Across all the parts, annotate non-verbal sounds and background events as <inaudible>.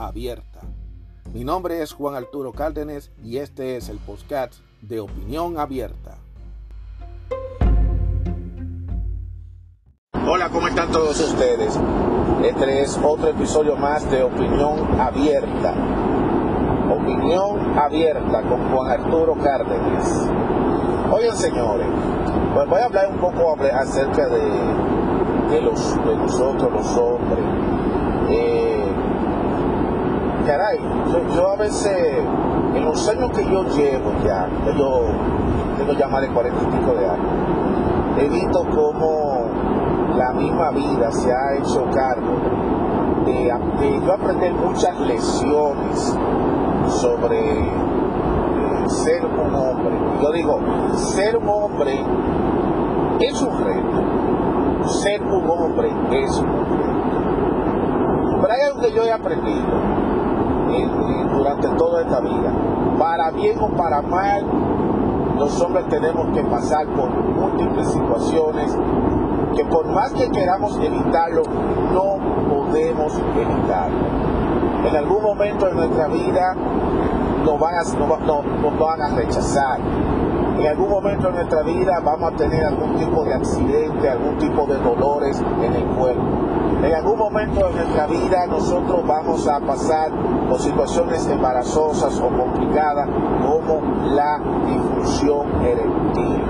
abierta. Mi nombre es Juan Arturo Cárdenas y este es el podcast de Opinión Abierta. Hola, ¿cómo están todos ustedes? Este es otro episodio más de Opinión Abierta. Opinión Abierta con Juan Arturo Cárdenas. Oigan, señores, pues voy a hablar un poco acerca de, de, los, de nosotros, los hombres. Caray, yo, a veces, en los años que yo llevo ya, yo tengo ya más de cuarenta y pico de años, he visto cómo la misma vida se ha hecho cargo de, de yo aprender muchas lecciones sobre eh, ser un hombre. Yo digo, ser un hombre es un reto. Ser un hombre es un reto. Pero hay algo que yo he aprendido durante toda esta vida. Para bien o para mal, los hombres tenemos que pasar por múltiples situaciones que por más que queramos evitarlo, no podemos evitarlo. En algún momento de nuestra vida nos van a, nos van a rechazar. En algún momento de nuestra vida vamos a tener algún tipo de accidente, algún tipo de dolores en el cuerpo. En algún momento de nuestra vida nosotros vamos a pasar por situaciones embarazosas o complicadas como la difusión eréctil.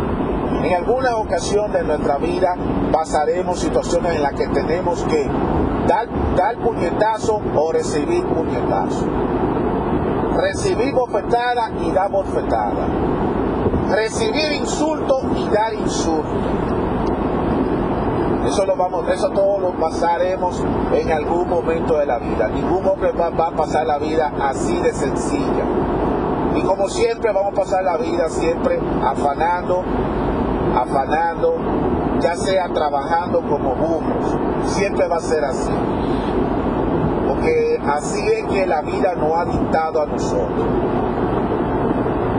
En alguna ocasión de nuestra vida pasaremos situaciones en las que tenemos que dar, dar puñetazo o recibir puñetazo. Recibir bofetada y dar bofetada. Recibir insulto y dar insulto eso lo vamos, eso todo lo pasaremos en algún momento de la vida. Ningún hombre va, a pasar la vida así de sencilla. Y como siempre vamos a pasar la vida siempre afanando, afanando, ya sea trabajando como burros. Siempre va a ser así. Porque así es que la vida nos ha dictado a nosotros.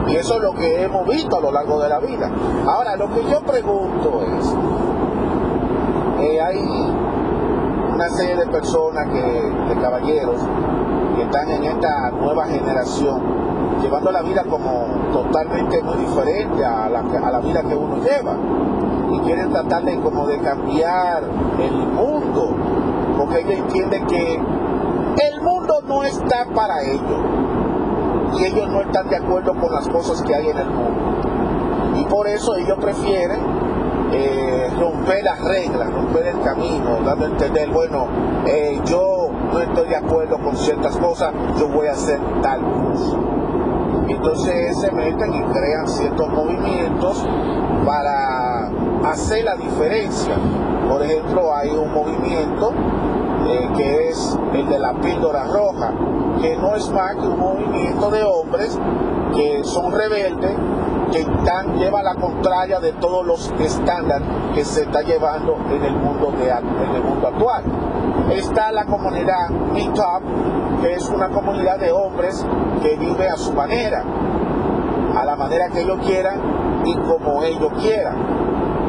Y eso es lo que hemos visto a lo largo de la vida. Ahora, lo que yo pregunto es, hay una serie de personas, que, de caballeros, que están en esta nueva generación, llevando la vida como totalmente muy diferente a la, a la vida que uno lleva. Y quieren tratar de como de cambiar el mundo, porque ellos entienden que el mundo no está para ellos. Y ellos no están de acuerdo con las cosas que hay en el mundo. Y por eso ellos prefieren eh, romper las reglas, romper el camino, dando a entender, bueno, eh, yo no estoy de acuerdo con ciertas cosas, yo voy a hacer tal cosa. Entonces se meten y crean ciertos movimientos para hacer la diferencia. Por ejemplo, hay un movimiento eh, que es el de la píldora roja, que no es más que un movimiento de hombres que son rebeldes que están, lleva la contraria de todos los estándares que se está llevando en el mundo, de, actual. Está la comunidad Meetup, que es una comunidad de hombres que vive a su manera, a la manera que ellos quieran y como ellos quieran.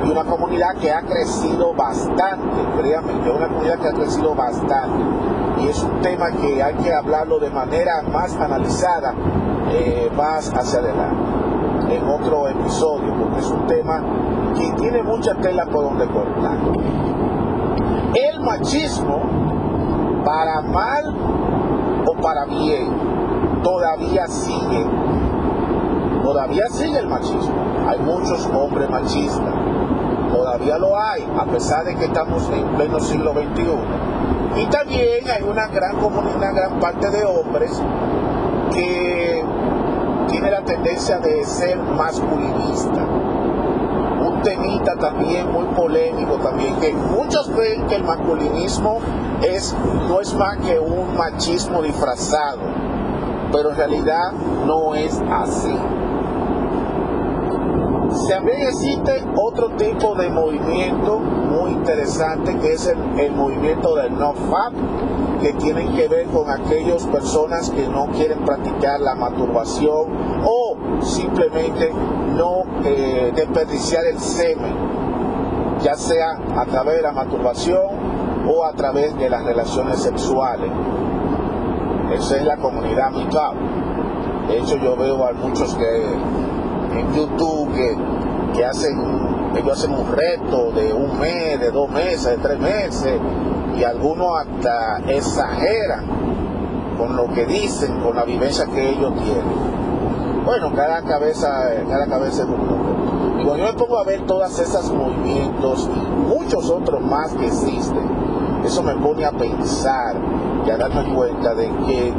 Y una comunidad que ha crecido bastante, créanme, es una comunidad que ha crecido bastante. Y es un tema que hay que hablarlo de manera más analizada, eh, más hacia adelante en otro episodio, porque es un tema que tiene mucha tela por donde cortar. El machismo, para mal o para bien, todavía sigue. Todavía sigue el machismo. Hay muchos hombres machistas. Todavía lo hay, a pesar de que estamos en pleno siglo XXI. Y también hay una gran comunidad, una gran parte de hombres que la tendencia de ser masculinista. Un temita también muy polémico también, que muchos ven que el masculinismo es, no es más que un machismo disfrazado pero en realidad no es así. También existe otro tipo de movimiento muy interesante que es el, movimiento del no-fap, que tienen que ver con aquellas personas que no quieren practicar la masturbación simplemente no eh, desperdiciar el semen, ya sea a través de la masturbación o a través de las relaciones sexuales. Esa es la comunidad mitad. De hecho, yo veo a muchos que en YouTube que, que hacen, ellos hacen un reto de un mes, de dos meses, de tres meses, y algunos hasta exageran con lo que dicen, con la vivencia que ellos tienen. Bueno, cada cabeza, cada cabeza es un mundo. Y cuando yo me pongo a ver todos esos movimientos y muchos otros más que existen, eso me pone a pensar y a darme cuenta de que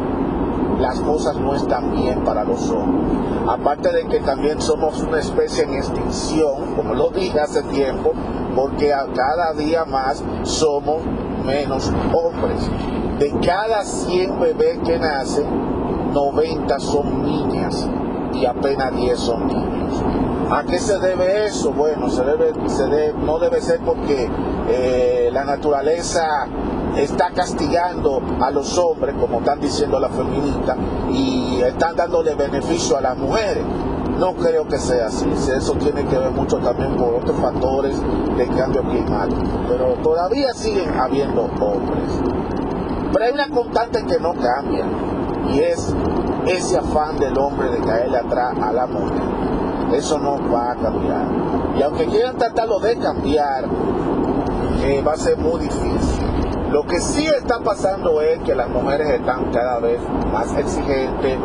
las cosas no están bien para los hombres. Aparte de que también somos una especie en extinción, como lo dije hace tiempo, porque cada día más somos menos hombres. De cada 100 bebés que nacen, 90 son niñas apenas 10 son niños. ¿A qué se debe eso? Bueno, se debe, se no debe ser porque eh, la naturaleza está castigando a los hombres, como están diciendo las feministas, y están dándole beneficio a las mujeres. No creo que sea así. Eso tiene que ver mucho también por otros factores de cambio climático. Pero todavía siguen habiendo hombres. Pero hay una constante que no cambia y es ese afán del hombre de caerle atrás a la mujer. Eso no va a cambiar. Y aunque quieran tratarlo de cambiar, eh, va a ser muy difícil. Lo que sí está pasando es que las mujeres están cada vez más exigentes,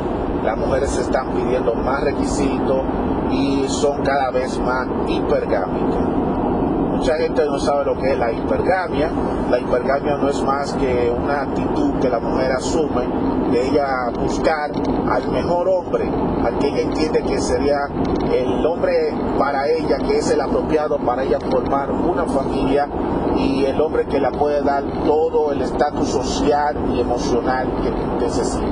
las mujeres están pidiendo más requisitos y son cada vez más hipergámicas. Mucha gente no sabe lo que es la hipergamia. La hipergamia no es más que una actitud que la mujer asume de ella buscar al mejor hombre, al que ella entiende que sería el hombre para ella, que es el apropiado para ella formar una familia y el hombre que la puede dar todo el estatus social y emocional que necesita.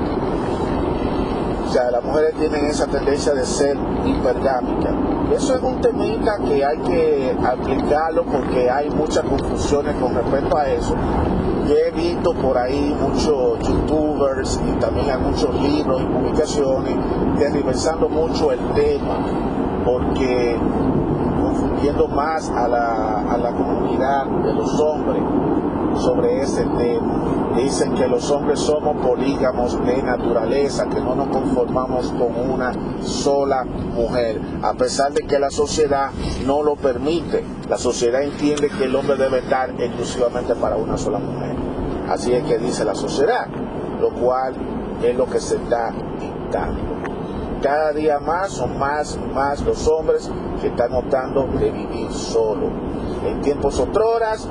O sea, las mujeres tienen esa tendencia de ser hipergámicas. Eso es un temita que hay que aplicarlo porque hay muchas confusiones con respecto a eso. Yo he visto por ahí muchos youtubers y también hay muchos libros y publicaciones derribezando mucho el tema porque confundiendo más a la, a la comunidad de los hombres sobre ese tema. Dicen que los hombres somos polígamos de naturaleza, que no nos conformamos con una sola mujer, a pesar de que la sociedad no lo permite. La sociedad entiende que el hombre debe estar exclusivamente para una sola mujer. Así es que dice la sociedad, lo cual es lo que se está dictando. Cada día más son más y más los hombres que están optando de vivir solo. En tiempos otroras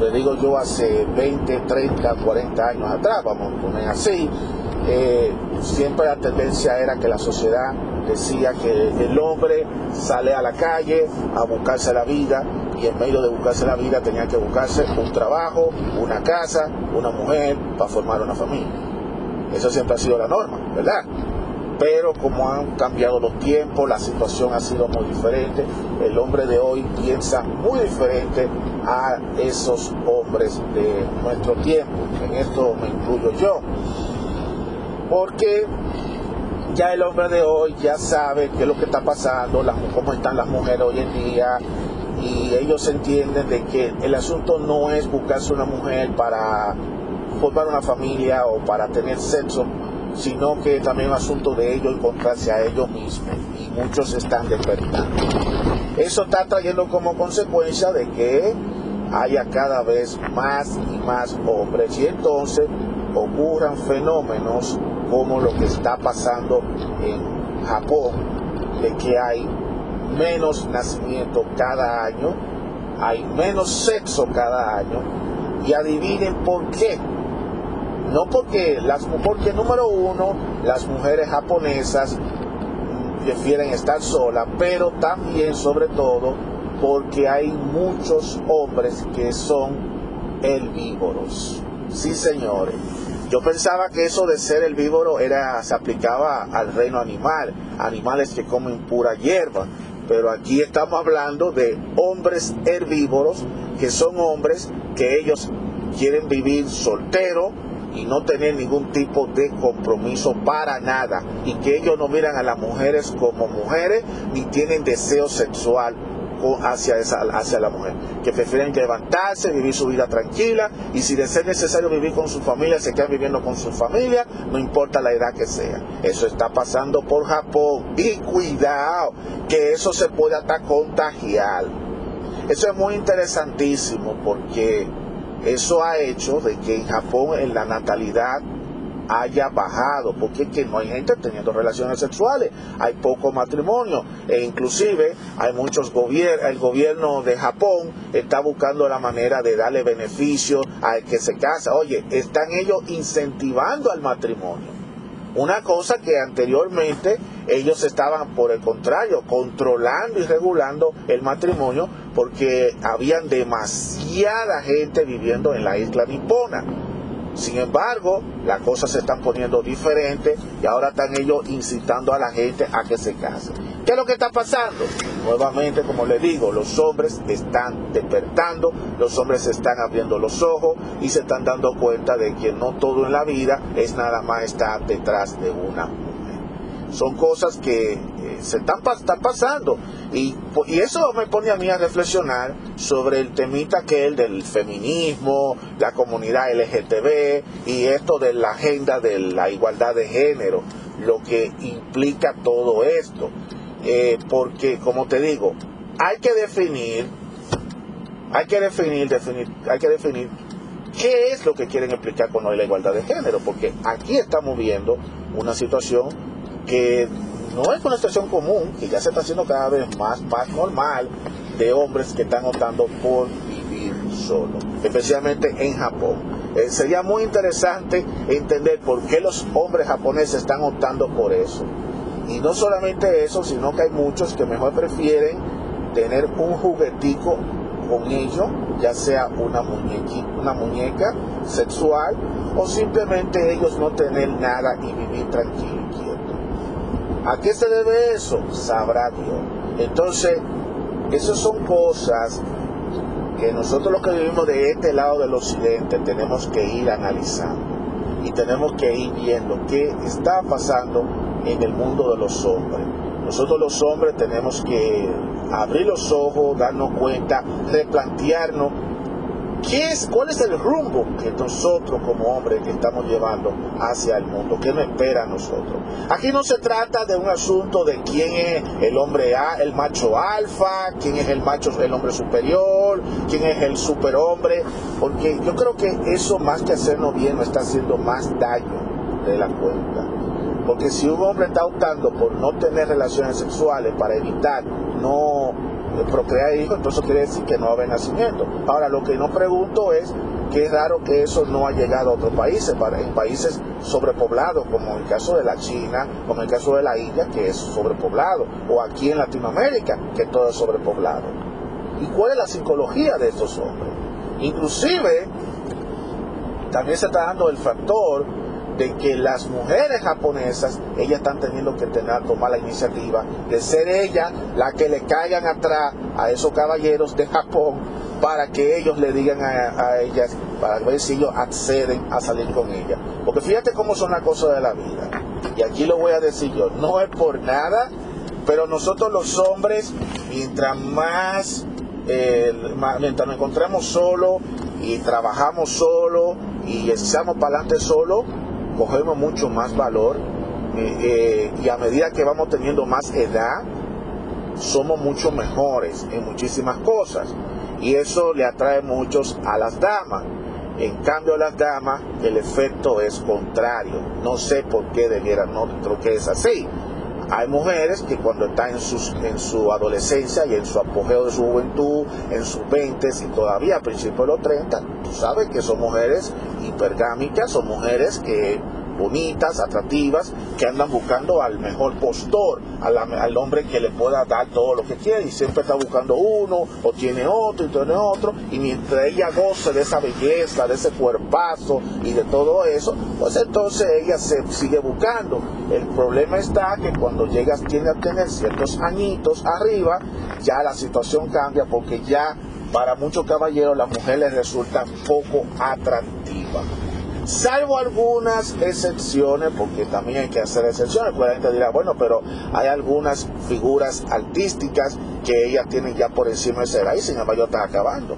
le digo yo hace 20, 30, 40 años atrás, vamos a poner así, eh, siempre la tendencia era que la sociedad decía que el hombre sale a la calle a buscarse la vida y en medio de buscarse la vida tenía que buscarse un trabajo, una casa, una mujer para formar una familia. Eso siempre ha sido la norma, ¿verdad? Pero como han cambiado los tiempos, la situación ha sido muy diferente. El hombre de hoy piensa muy diferente a esos hombres de nuestro tiempo. En esto me incluyo yo. Porque ya el hombre de hoy ya sabe qué es lo que está pasando, cómo están las mujeres hoy en día, y ellos entienden de que el asunto no es buscarse una mujer para formar una familia o para tener sexo sino que también es asunto de ellos encontrarse a ellos mismos y muchos están despertando. Eso está trayendo como consecuencia de que haya cada vez más y más hombres y entonces ocurran fenómenos como lo que está pasando en Japón, de que hay menos nacimiento cada año, hay menos sexo cada año y adivinen por qué no porque las porque número uno, las mujeres japonesas prefieren estar solas, pero también sobre todo porque hay muchos hombres que son herbívoros. Sí, señores. Yo pensaba que eso de ser herbívoro era, se aplicaba al reino animal, animales que comen pura hierba. Pero aquí estamos hablando de hombres herbívoros, que son hombres que ellos quieren vivir soltero y no tener ningún tipo de compromiso para nada. Y que ellos no miran a las mujeres como mujeres ni tienen deseo sexual hacia, esa, hacia la mujer, que prefieren levantarse, vivir su vida tranquila y si de ser necesario vivir con su familia, se quedan viviendo con su familia, no importa la edad que sea. Eso está pasando por Japón y cuidado, que eso se puede hasta contagiar. Eso es muy interesantísimo porque eso ha hecho de que en Japón en la natalidad haya bajado, porque es que no hay gente teniendo relaciones sexuales, hay poco matrimonio, e inclusive hay muchos gobiernos, el gobierno de Japón está buscando la manera de darle beneficio al que se casa. Oye, están ellos incentivando al matrimonio. Una cosa que anteriormente ellos estaban, por el contrario, controlando y regulando el matrimonio porque habían demasiada gente viviendo en la isla nipona. Sin embargo, las cosas se están poniendo diferentes y ahora están ellos incitando a la gente a que se case. ¿Qué es lo que está pasando? Nuevamente, como les digo, los hombres están despertando, los hombres están abriendo los ojos y se están dando cuenta de que no todo en la vida es nada más estar detrás de una son cosas que eh, se están, pasando. Y, eso me pone a mí a reflexionar sobre el temita que es del feminismo, la comunidad LGTB y esto de la agenda de la igualdad de género, lo que implica todo esto. Eh, porque, como te digo, hay que definir, hay que definir, definir, hay que definir qué es lo que quieren explicar con la igualdad de género, porque aquí estamos viendo una situación que no es una situación común, que ya se está haciendo cada vez más, más normal, de hombres que están optando por vivir solo, especialmente en Japón. Eh, sería muy interesante entender por qué los hombres japoneses están optando por eso. Y no solamente eso, sino que hay muchos que mejor prefieren tener un juguetico con ellos, ya sea una, una muñeca sexual o simplemente ellos no tener nada y vivir tranquilo ¿A qué se debe eso? Sabrá Dios. Entonces, esas son cosas que nosotros los que vivimos de este lado del occidente tenemos que ir analizando y tenemos que ir viendo qué está pasando en el mundo de los hombres. Nosotros los hombres tenemos que abrir los ojos, darnos cuenta, replantearnos ¿Qué es, ¿Cuál es el rumbo que nosotros como hombres estamos llevando hacia el mundo? ¿Qué nos espera a nosotros? Aquí no se trata de un asunto de quién es el hombre A, el macho alfa, quién es el macho, el hombre superior, quién es el superhombre, porque yo creo que eso más que hacernos bien nos está haciendo más daño de la cuenta. Porque si un hombre está optando por no tener relaciones sexuales para evitar no procrear hijos, entonces quiere decir que no va a haber nacimiento. Ahora, lo que no pregunto es que es raro que eso no ha llegado a otros países, para, en países sobrepoblados, como en el caso de la China, como en el caso de la India, que es sobrepoblado, o aquí en Latinoamérica, que todo es sobrepoblado. ¿Y cuál es la psicología de estos hombres? Inclusive, también se está dando el factor de que las mujeres japonesas, ellas están teniendo que tener, tomar la iniciativa de ser ellas las que le caigan atrás a esos caballeros de Japón para que ellos le digan a, ellas, para ver si ellos acceden a salir con ellas. Porque fíjate cómo son las cosas de la vida. Y aquí lo voy a decir yo, no es por nada, pero nosotros los hombres, mientras más, eh, mientras nos encontramos solos y trabajamos solo y echamos para adelante solo, cogemos mucho más valor eh, eh, y a medida que vamos teniendo más edad, somos mucho mejores en muchísimas cosas y eso le atrae muchos a las damas. En cambio a las damas el efecto es contrario. No sé por qué debiera, no creo que es así. Hay mujeres que cuando están en, sus, en su adolescencia y en su apogeo de su juventud, en sus 20 y todavía a principios de los 30, tú sabes que son mujeres hipergámicas, son mujeres que bonitas, atractivas, que andan buscando al mejor postor, al hombre que le pueda dar todo lo que quiere y siempre está buscando uno o tiene otro y tiene otro y mientras ella goce de esa belleza, de ese cuerpazo y de todo eso, pues entonces ella se sigue buscando. El problema está que cuando llegas tiene a tener ciertos añitos arriba, ya la situación cambia porque ya para muchos caballeros la mujer les resulta poco salvo algunas excepciones, porque también hay que hacer excepciones, pues la gente dirá, bueno, pero hay algunas figuras artísticas que ellas tienen ya por encima de ese y sin embargo están acabando.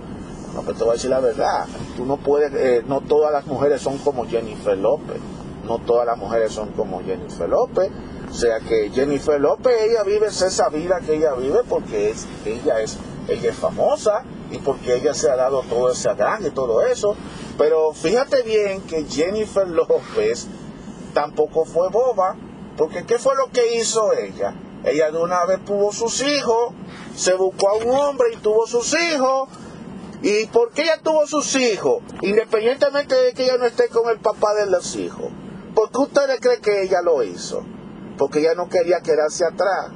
No, pero te voy a decir la verdad, tú no puedes, eh, no todas las mujeres son como Jennifer López, no todas las mujeres son como Jennifer López, o sea que Jennifer López, ella vive esa vida que ella vive porque ella es, ella es famosa y porque ella se ha dado todo ese gran y todo eso, pero fíjate bien que Jennifer López tampoco fue boba, porque ¿qué fue lo que hizo ella? Ella de una vez tuvo sus hijos, se buscó a un hombre y tuvo sus hijos. ¿Y por qué ella tuvo sus hijos? Independientemente de que ella no esté con el papá de los hijos. ¿Por qué ustedes creen que ella lo hizo? Porque ella no quería quedarse atrás.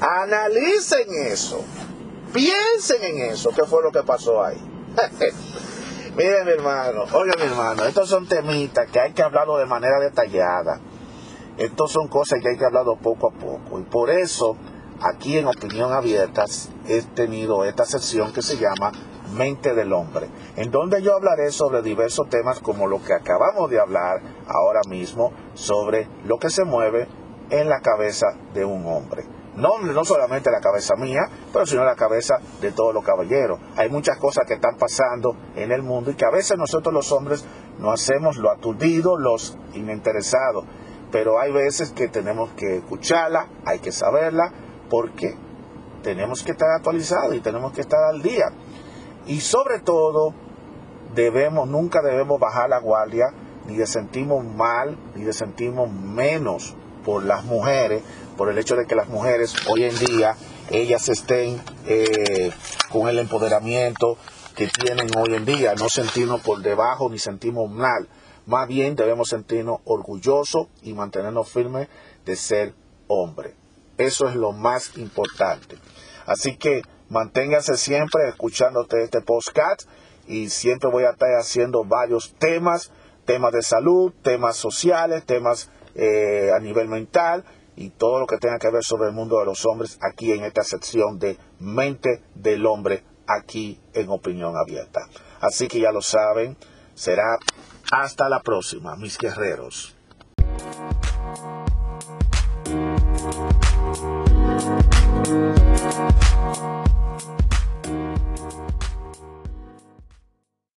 Analicen eso. Piensen en eso. ¿Qué fue lo que pasó ahí? <laughs> Miren mi hermano, oiga mi hermano, estos son temitas que hay que hablarlo de manera detallada. Estos son cosas que hay que hablarlo poco a poco. Y por eso, aquí en Opinión Abierta, he tenido esta sección que se llama Mente del Hombre, en donde yo hablaré sobre diversos temas como lo que acabamos de hablar ahora mismo, sobre lo que se mueve en la cabeza de un hombre. No, no solamente la cabeza mía, pero sino la cabeza de todos los caballeros. Hay muchas cosas que están pasando en el mundo y que a veces nosotros los hombres no hacemos lo aturdido, los ininteresados. Pero hay veces que tenemos que escucharla, hay que saberla, porque tenemos que estar actualizados y tenemos que estar al día. Y sobre todo, debemos, nunca debemos bajar la guardia, ni de sentirnos mal, ni de sentirnos menos por las mujeres, por el hecho de que las mujeres hoy en día, ellas estén eh, con el empoderamiento que tienen hoy en día, no sentirnos por debajo ni sentimos mal, más bien debemos sentirnos orgullosos y mantenernos firmes de ser hombre. Eso es lo más importante. Así que manténganse siempre escuchándote este podcast y siempre voy a estar haciendo varios temas, temas de salud, temas sociales, temas eh, a nivel mental y todo lo que tenga que ver sobre el mundo de los hombres aquí en esta sección de Mente del Hombre aquí en Opinión Abierta. Así que ya lo saben, será hasta la próxima, mis guerreros.